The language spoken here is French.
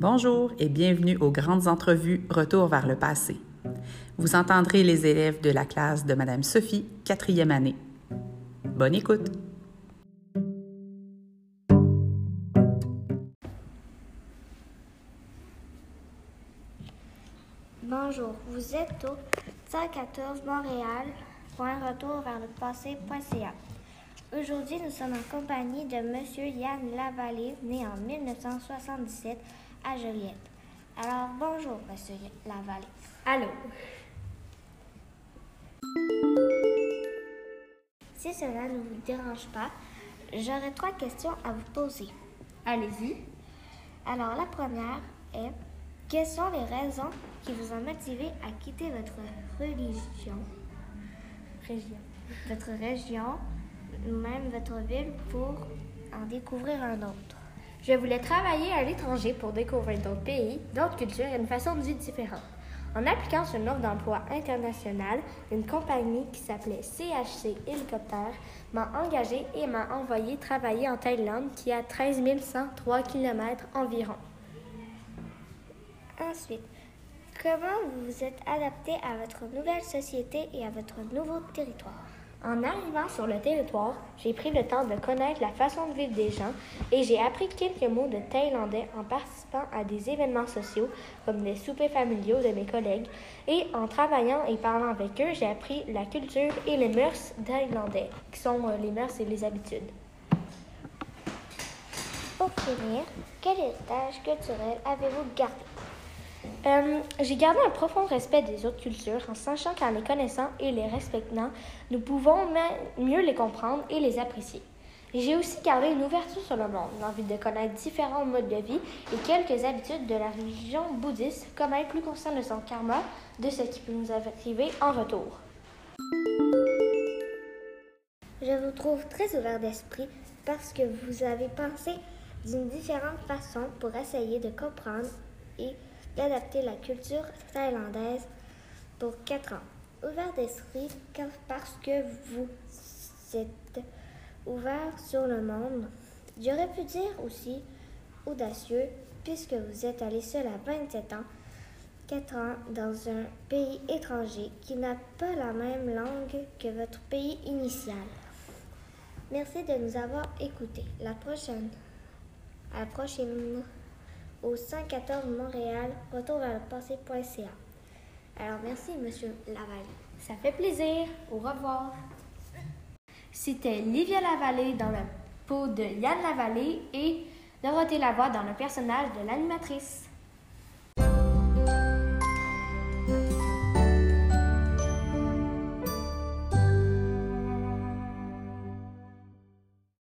Bonjour et bienvenue aux grandes entrevues Retour vers le passé. Vous entendrez les élèves de la classe de Madame Sophie, quatrième année. Bonne écoute! Bonjour, vous êtes au 114 Montréal retour vers le passé.ca. Aujourd'hui, nous sommes en compagnie de M. Yann Lavallée, né en 1977 à Joliette. Alors, bonjour, M. Lavallée. Allô? Si cela ne vous dérange pas, j'aurais trois questions à vous poser. Allez-y. Alors, la première est quelles sont les raisons qui vous ont motivé à quitter votre religion, Région. votre région ou même votre ville pour en découvrir un autre? Je voulais travailler à l'étranger pour découvrir d'autres pays, d'autres cultures et une façon de vie différente. En appliquant sur une offre d'emploi internationale, une compagnie qui s'appelait CHC Hélicoptère m'a engagé et m'a envoyé travailler en Thaïlande, qui est à 13 103 km environ. Ensuite, comment vous vous êtes adapté à votre nouvelle société et à votre nouveau territoire? En arrivant sur le territoire, j'ai pris le temps de connaître la façon de vivre des gens et j'ai appris quelques mots de thaïlandais en participant à des événements sociaux comme des soupers familiaux de mes collègues et en travaillant et parlant avec eux, j'ai appris la culture et les mœurs thaïlandais, qui sont euh, les mœurs et les habitudes. Pour finir, quel héritage culturel avez-vous gardé? Euh, j'ai gardé un profond respect des autres cultures en sachant qu'en les connaissant et les respectant, nous pouvons mieux les comprendre et les apprécier. J'ai aussi gardé une ouverture sur le monde, l'envie de connaître différents modes de vie et quelques habitudes de la religion bouddhiste, comme être plus conscient de son karma, de ce qui peut nous arriver en retour. Je vous trouve très ouvert d'esprit parce que vous avez pensé d'une différente façon pour essayer de comprendre et d'adapter la culture thaïlandaise pour quatre ans. Ouvert d'esprit parce que vous êtes ouvert sur le monde. J'aurais pu dire aussi audacieux puisque vous êtes allé seul à 27 ans, 4 ans dans un pays étranger qui n'a pas la même langue que votre pays initial. Merci de nous avoir écoutés. La prochaine, à la prochaine au 114 Montréal, retour vers le passé.ca. Alors merci, Monsieur Laval. Ça fait plaisir. Au revoir. C'était Livia Lavallée dans la peau de Yann Lavallée et Dorothée Lavoie dans le personnage de l'animatrice.